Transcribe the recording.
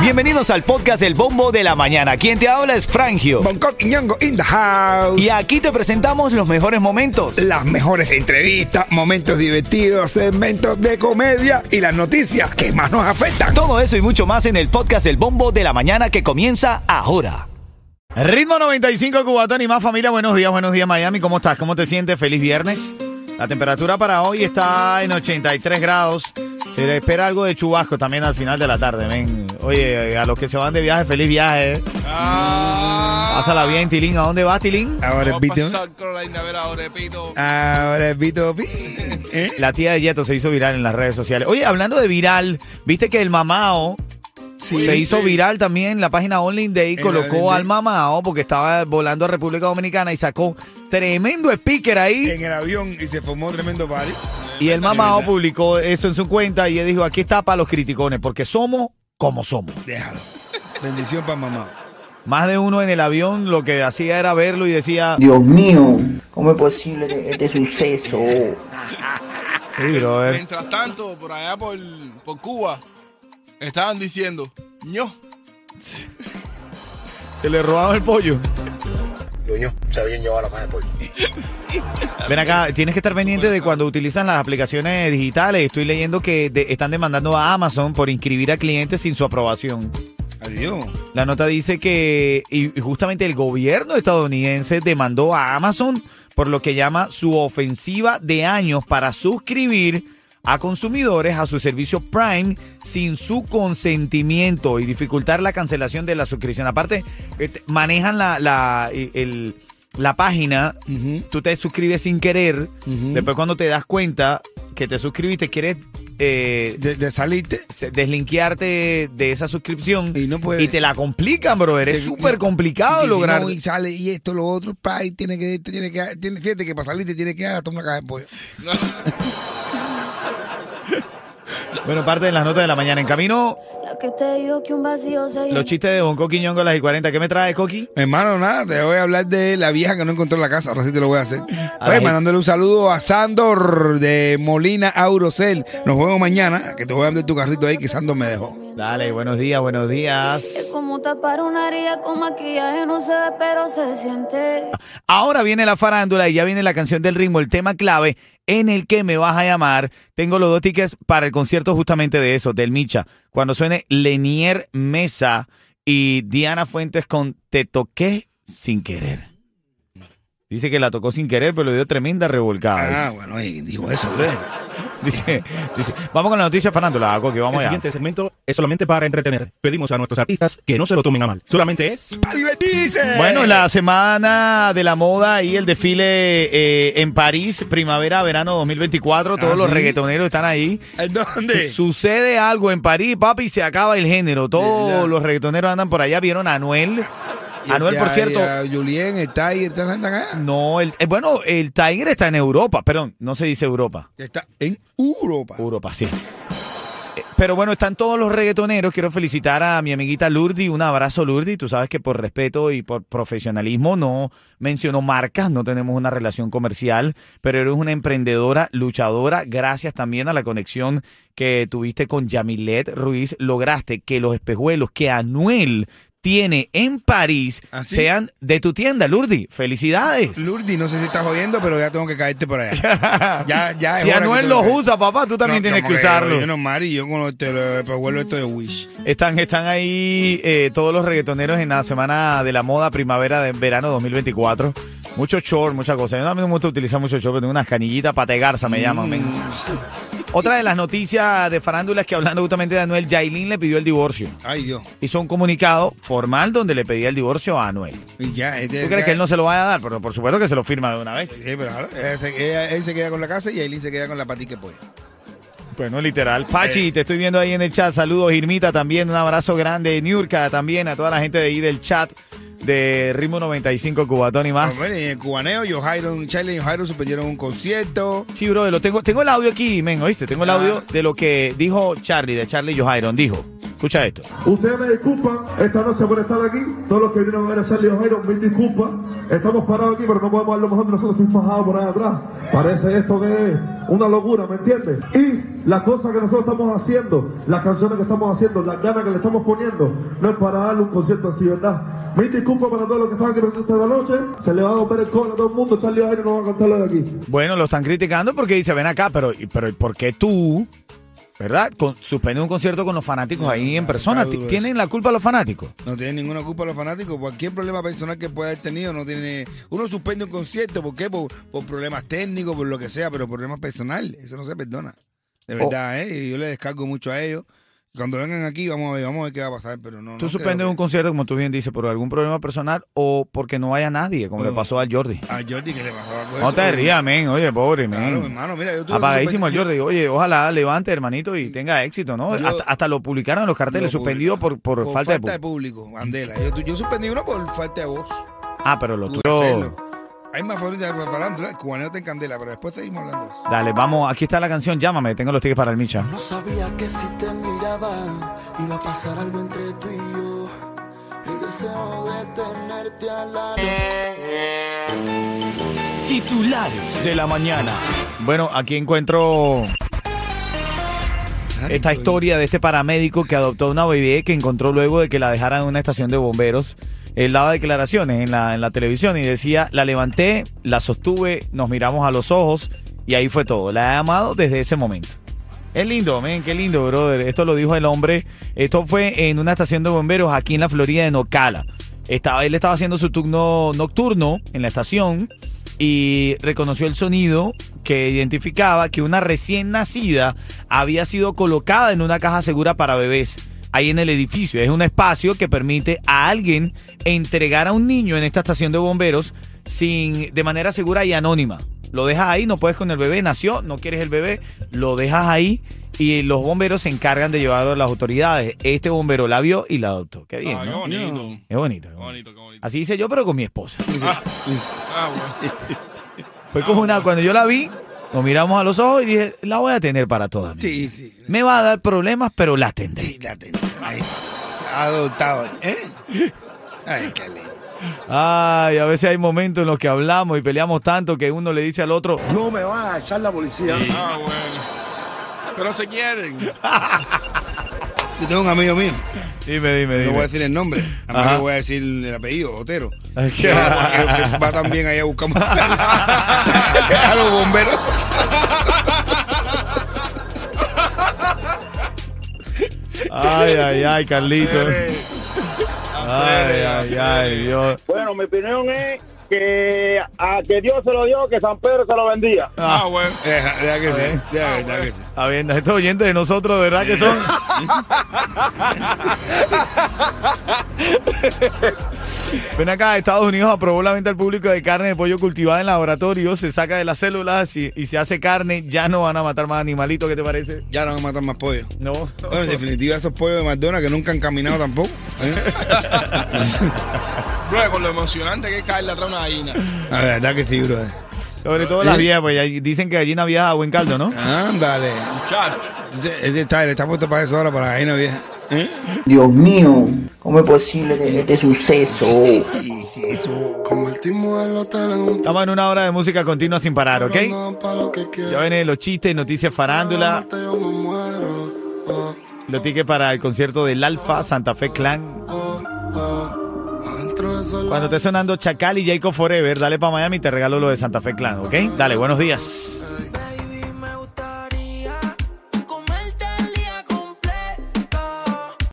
Bienvenidos al podcast El Bombo de la Mañana. Quien te habla es Frangio. Bangkok y Ñongo in the house. Y aquí te presentamos los mejores momentos. Las mejores entrevistas, momentos divertidos, segmentos de comedia y las noticias que más nos afectan. Todo eso y mucho más en el podcast El Bombo de la Mañana que comienza ahora. Ritmo 95 Cubatón y más familia. Buenos días, buenos días Miami. ¿Cómo estás? ¿Cómo te sientes? Feliz viernes. La temperatura para hoy está en 83 grados. Se le espera algo de chubasco también al final de la tarde, ven. Oye, a los que se van de viaje, feliz viaje. Pásala bien, Tilín. ¿A dónde vas, Tilín? Ahora es Vito. Ahora es Vito. ¿Eh? La tía de Yeto se hizo viral en las redes sociales. Oye, hablando de viral, viste que el mamao Sí, se hizo sí. viral también. La página Online Day En colocó al mamao porque estaba volando a República Dominicana y sacó tremendo speaker ahí. En el avión y se formó tremendo party. Y el mamao publicó eso en su cuenta y él dijo, aquí está para los criticones, porque somos como somos. Déjalo. Bendición para mamá. Más de uno en el avión lo que hacía era verlo y decía, Dios mío, ¿cómo es posible este suceso? sí, brother. Mientras tanto, por allá por, por Cuba, estaban diciendo, ño, Se le robaron el pollo. Coño, se habían llevado la de pollo. Ven acá, tienes que estar pendiente de cuando utilizan las aplicaciones digitales. Estoy leyendo que de- están demandando a Amazon por inscribir a clientes sin su aprobación. Adiós. La nota dice que y y justamente el gobierno estadounidense demandó a Amazon por lo que llama su ofensiva de años para suscribir a consumidores a su servicio Prime sin su consentimiento y dificultar la cancelación de la suscripción. Aparte, eh, manejan la, la, el- la página, tú te suscribes sin querer, después cuando te das cuenta que te suscribiste, quieres eh, De, de salirte. deslinkearte de esa suscripción Y no puede. y te la complican, brother. Es súper complicado y lograr. no, y sale y esto, lo otro, pa, y tiene que, tiene que, tiene, fíjate que para salirte tiene que dar hasta una caja de pollo. Bueno, parte de las notas de la mañana. En camino, La que te digo que un vacío se los chistes de Bonco Quiñongo a las y 40. ¿Qué me trae, Coqui? Hermano, nada, te voy a hablar de la vieja que no encontró la casa. Ahora sí te lo voy a hacer. Ay. Oye, mandándole un saludo a Sandor de Molina Aurocel. Nos vemos mañana, que te voy a dar de tu carrito ahí que Sandor me dejó. Dale, buenos días, buenos días. Como tapar una herida con maquillaje, no se ve, pero se siente. Ahora viene la farándula y ya viene la canción del ritmo, el tema clave en el que me vas a llamar. Tengo los dos tickets para el concierto justamente de eso, del Micha. Cuando suene Lenier Mesa y Diana Fuentes con Te toqué sin querer. Dice que la tocó sin querer, pero le dio tremenda revolcada. Ah, bueno, oye, dijo eso, ¿ves? Dice, dice, vamos con la noticia farándula, Coqui, vamos El allá. siguiente segmento es solamente para entretener. Pedimos a nuestros artistas que no se lo tomen a mal. Solamente es ¡Para divertirse! Bueno, la semana de la moda y el desfile eh, en París, primavera, verano 2024, todos Ah, los ¿sí? reggaetoneros están ahí. ¿En dónde? Sucede algo en París, papi, y se acaba el género. Todos Ya. los reggaetoneros andan por allá. ¿Vieron a Anuel? Anuel, por cierto, ya, Julien, el Tiger, ¿están están acá? no, el, eh, bueno, el Tiger está en Europa, perdón, no se dice Europa. Está en Europa. Europa, sí. Eh, Pero bueno, están todos los reggaetoneros. Quiero felicitar a mi amiguita Lurdi. Un abrazo, Lurdi. Tú sabes que por respeto y por profesionalismo no menciono marcas, no tenemos una relación comercial, pero eres una emprendedora, luchadora. Gracias también a la conexión que tuviste con Yamilet Ruiz. Lograste que los espejuelos que Anuel tiene en París ¿Ah, sean de tu tienda, Lurdi. Felicidades. Lurdi, no sé si estás jodiendo, pero ya tengo que caerte por allá. ya, ya. si Anuel los usa, papá, tú también No, tienes que usarlo. Yo no, Mari, yo con este, vuelo esto de Wish. Están, están ahí eh, todos los reggaetoneros en la semana de la moda primavera de verano 2024. Mucho short, mucha cosa. Yo a mí no me gusta utilizar mucho short, pero tengo unas canillitas pategarza, me llaman. Otra de las noticias de farándula es que hablando justamente de Anuel, Yailin le pidió el divorcio. Ay, Dios. Hizo un comunicado formal donde le pedía el divorcio a Anuel. Y ya, este, ¿Tú crees que él no se lo vaya a dar? Pero por supuesto que se lo firma de una vez. Sí, pero claro, él se, ella- él se queda con la casa y Aileen se queda con la patica pues. Bueno, literal. Pachi, te estoy viendo ahí en el chat. Saludos, Irmita también. Un abrazo grande. Niurka también. A toda la gente de ahí del chat de Ritmo 95 Cubatón y más. Hombre, en el cubaneo, Joe Charlie y suspendieron un concierto. Sí, bro, lo tengo, tengo el audio aquí, men, ¿oíste? Tengo el Ah. audio de lo que dijo Charlie, de Charlie Johairon. Dijo, Escucha esto. Ustedes me disculpan esta noche por estar aquí. Todos los que vinieron a ver a Charlie O'Hara, mil disculpas. Estamos parados aquí, pero no podemos dar lo mejor de nosotros. Estoy fajado por ahí atrás. Parece esto que es una locura, ¿me entiendes? Y las cosas que nosotros estamos haciendo, las canciones que estamos haciendo, las ganas que le estamos poniendo, no es para darle un concierto así, ¿verdad? Mil disculpas para todos los que están aquí presentes esta noche. Se le va a romper el cobre a todo el mundo. Charlie O'Hara no va a cantarlo de aquí. Bueno, lo están criticando porque dice, ven acá, pero, pero ¿por qué tú, verdad? Con, suspende un concierto con los fanáticos ahí en persona. duro ¿Tienen la culpa los fanáticos? No tiene ninguna culpa los fanáticos. Cualquier problema personal que pueda haber tenido, no tiene. Uno suspende un concierto, ¿por qué? Por, por problemas técnicos, por lo que sea, pero problemas personal, eso no se perdona. De Oh. verdad, ¿eh? Y yo le descargo mucho a ellos. Cuando vengan aquí, vamos a ver, vamos a ver qué va a pasar, pero no. Tú no suspendes un concierto, como tú bien dices, por algún problema personal o porque no vaya nadie, como le No. pasó al Jordi. A Jordi que le pasó algo No eso. te rías, men. Oye, pobre, Claro, men. hermano, mira, yo tuve Apagadísimo el suspensión- Jordi. Oye, ojalá levante, hermanito, y tenga éxito, ¿no? Yo- hasta, hasta lo publicaron en los carteles, Lo suspendido por, por, Por falta, de... público, Andela. Yo, yo suspendí uno por falta de voz. Ah, pero lo tuyo... Hay más favoritas de farándula, el cubaneo está en candela, pero después seguimos hablando. Dale, vamos, aquí está la canción, llámame, tengo los tickets para el Micha. No sabía que si te miraba iba a pasar algo entre tú y yo. El deseo de tenerte al lado. Titulares de la mañana. Bueno, aquí encuentro esta historia de este paramédico que adoptó una bebé que encontró luego de que la dejaran en una estación de bomberos. Él daba declaraciones en la, en la televisión y decía, la levanté, la sostuve, nos miramos a los ojos y ahí fue todo. La he amado desde ese momento. Es lindo, men, qué lindo, brother. Esto lo dijo el hombre. Esto fue en una estación de bomberos aquí en la Florida de Ocala. Estaba, él estaba haciendo su turno nocturno en la estación y reconoció el sonido que identificaba que una recién nacida había sido colocada en una caja segura para bebés ahí en el edificio. Es un espacio que permite a alguien entregar a un niño en esta estación de bomberos sin de manera segura y anónima. Lo dejas ahí, no puedes con el bebé, nació, no quieres el bebé, lo dejas ahí y los bomberos se encargan de llevarlo a las autoridades. Este bombero la vio y la adoptó. Qué bien, Ah, qué ¿no? bonito. Es bonito. Qué es bonito. bonito, qué bonito. Así hice yo, pero con mi esposa. Ah, bueno. Fue como una, cuando yo la vi, nos miramos a los ojos y dije, la voy a tener para toda mi vida. Sí, sí. Me va a dar problemas, pero la tendré. Sí, la tengo. Ahí. Adoptado. ¿Eh? Ay, qué lindo. Ay, a veces hay momentos en los que hablamos y peleamos tanto que uno le dice al otro, No me vas a echar la policía. Ah, bueno. Pero se quieren. Yo tengo un amigo mío, dime, dime, no voy a dime. decir el nombre, además le voy a decir el apellido, Otero. Que va, que va también allá a buscar a los bomberos. Ay, ay, ay, Carlito. Ay, ay, ay, Dios. Bueno, mi opinión es que a que Dios se lo dio, que San Pedro se lo vendía. Ah, bueno. Deja, deja que sí, deja, deja que sí. A ver, estos oyentes de nosotros, de verdad que son. Ven acá, Estados Unidos aprobó la venta al público de carne de pollo cultivada en laboratorio, se saca de las células y, y se hace carne, ya no van a matar más animalitos, ¿qué te parece? Ya no van a matar más pollos. No. Bueno, en definitiva, estos pollos de McDonald's que nunca han caminado tampoco. ¿eh? Bro, con lo emocionante que es caerle atrás a una gallina. La verdad que sí, brother. Sobre todo las viejas, pues dicen que gallina vieja, buen caldo, ¿no? Ándale. Muchacho. Está, está puesto para eso ahora, para la gallina vieja. ¿Eh? Dios mío, ¿cómo es posible que este suceso? Convertimos el hotel en un Estamos en una hora de música continua sin parar, ¿ok? Ya vienen los chistes, noticias farándula. Oh, los tickets para el concierto del Alfa Santa Fe Clan. oh, oh. Cuando esté sonando Chacal y Jacob Forever, dale para Miami y te regalo lo de Santa Fe Clan, ¿ok? Dale, buenos días.